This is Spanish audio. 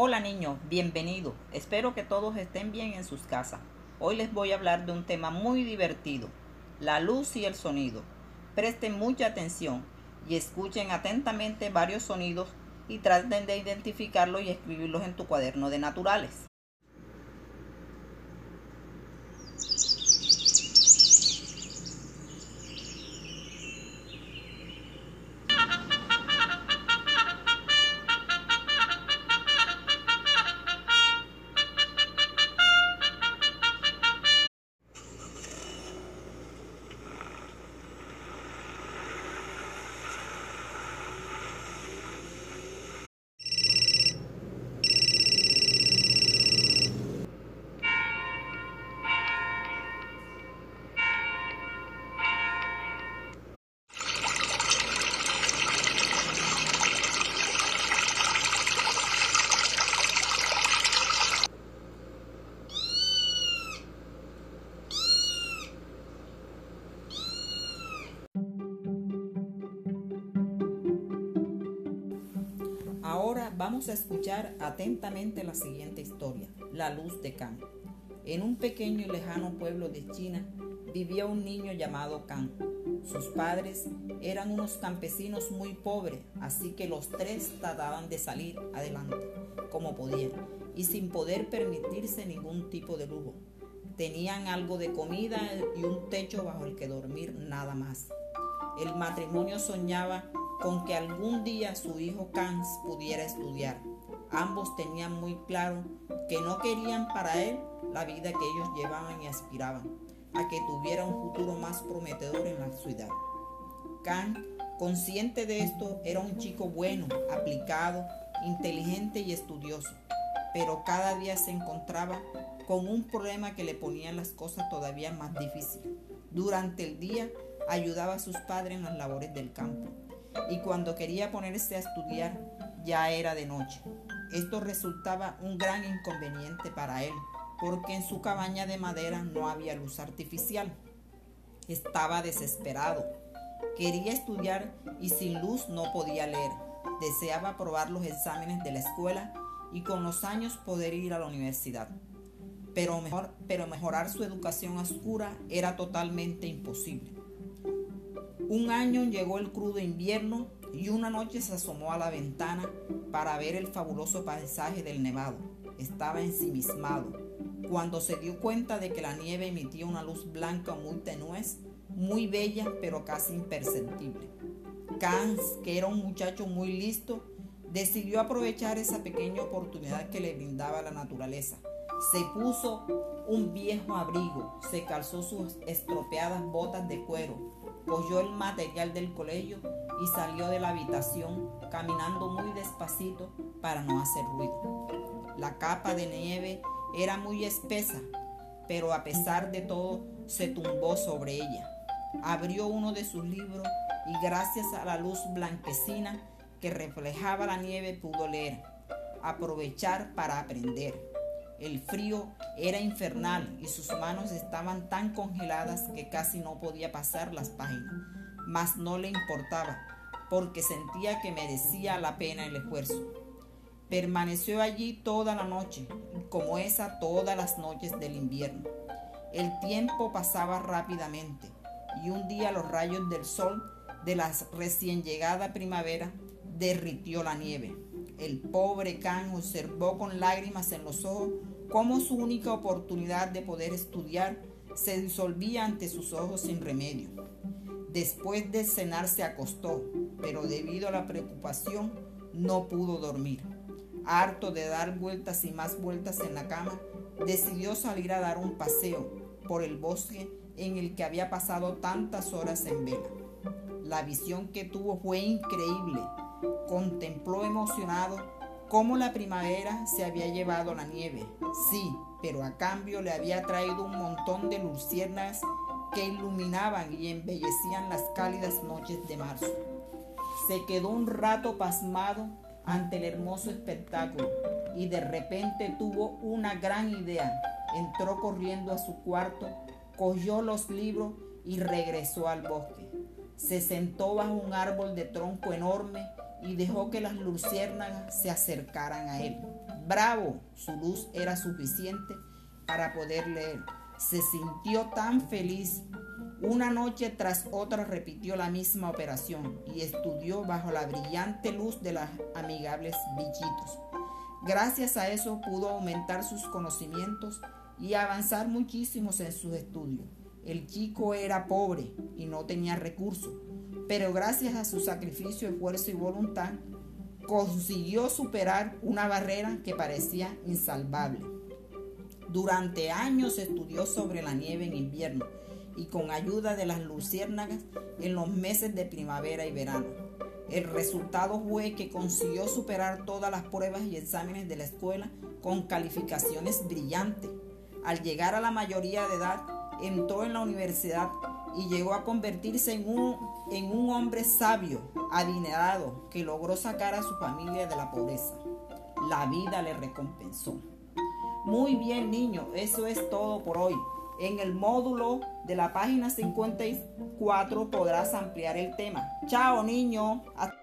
Hola niños, bienvenidos. Espero que todos estén bien en sus casas. Hoy les voy a hablar de un tema muy divertido, la luz y el sonido. Presten mucha atención y escuchen atentamente varios sonidos y traten de identificarlos y escribirlos en tu cuaderno de naturales. Vamos a escuchar atentamente la siguiente historia, La luz de Can. En un pequeño y lejano pueblo de China vivía un niño llamado Can. Sus padres eran unos campesinos muy pobres, así que los tres trataban de salir adelante como podían y sin poder permitirse ningún tipo de lujo. Tenían algo de comida y un techo bajo el que dormir nada más. El matrimonio soñaba con que algún día su hijo Kans pudiera estudiar. Ambos tenían muy claro que no querían para él la vida que ellos llevaban y aspiraban a que tuviera un futuro más prometedor en la ciudad. Khan, consciente de esto, era un chico bueno, aplicado, inteligente y estudioso, pero cada día se encontraba con un problema que le ponía las cosas todavía más difíciles. Durante el día ayudaba a sus padres en las labores del campo y cuando quería ponerse a estudiar ya era de noche. Esto resultaba un gran inconveniente para él, porque en su cabaña de madera no había luz artificial. Estaba desesperado. Quería estudiar y sin luz no podía leer. Deseaba aprobar los exámenes de la escuela y con los años poder ir a la universidad. Pero, mejor, pero mejorar su educación oscura era totalmente imposible. Un año llegó el crudo invierno y una noche se asomó a la ventana para ver el fabuloso paisaje del nevado. Estaba ensimismado. Cuando se dio cuenta de que la nieve emitía una luz blanca muy tenue, muy bella pero casi imperceptible. Kans, que era un muchacho muy listo, decidió aprovechar esa pequeña oportunidad que le brindaba la naturaleza. Se puso un viejo abrigo, se calzó sus estropeadas botas de cuero, cogió el material del colegio y salió de la habitación caminando muy despacito para no hacer ruido. La capa de nieve era muy espesa, pero a pesar de todo se tumbó sobre ella. Abrió uno de sus libros y gracias a la luz blanquecina que reflejaba la nieve pudo leer, aprovechar para aprender. El frío era infernal y sus manos estaban tan congeladas que casi no podía pasar las páginas. Mas no le importaba, porque sentía que merecía la pena el esfuerzo. Permaneció allí toda la noche, como esa todas las noches del invierno. El tiempo pasaba rápidamente y un día los rayos del sol de la recién llegada primavera derritió la nieve. El pobre Can observó con lágrimas en los ojos cómo su única oportunidad de poder estudiar se disolvía ante sus ojos sin remedio. Después de cenar se acostó, pero debido a la preocupación no pudo dormir. Harto de dar vueltas y más vueltas en la cama, decidió salir a dar un paseo por el bosque en el que había pasado tantas horas en vela. La visión que tuvo fue increíble Contempló emocionado cómo la primavera se había llevado la nieve. Sí, pero a cambio le había traído un montón de luciernas que iluminaban y embellecían las cálidas noches de marzo. Se quedó un rato pasmado ante el hermoso espectáculo y de repente tuvo una gran idea. Entró corriendo a su cuarto, cogió los libros y regresó al bosque. Se sentó bajo un árbol de tronco enorme y dejó que las luciérnagas se acercaran a él. Bravo, su luz era suficiente para poder leer. Se sintió tan feliz. Una noche tras otra repitió la misma operación y estudió bajo la brillante luz de los amigables bichitos. Gracias a eso pudo aumentar sus conocimientos y avanzar muchísimos en sus estudios. El chico era pobre y no tenía recursos, pero gracias a su sacrificio, esfuerzo y voluntad, consiguió superar una barrera que parecía insalvable. Durante años estudió sobre la nieve en invierno y con ayuda de las luciérnagas en los meses de primavera y verano. El resultado fue que consiguió superar todas las pruebas y exámenes de la escuela con calificaciones brillantes. Al llegar a la mayoría de edad, entró en la universidad y llegó a convertirse en un, en un hombre sabio, adinerado, que logró sacar a su familia de la pobreza. La vida le recompensó. Muy bien, niño, eso es todo por hoy. En el módulo de la página 54 podrás ampliar el tema. Chao, niño. Hasta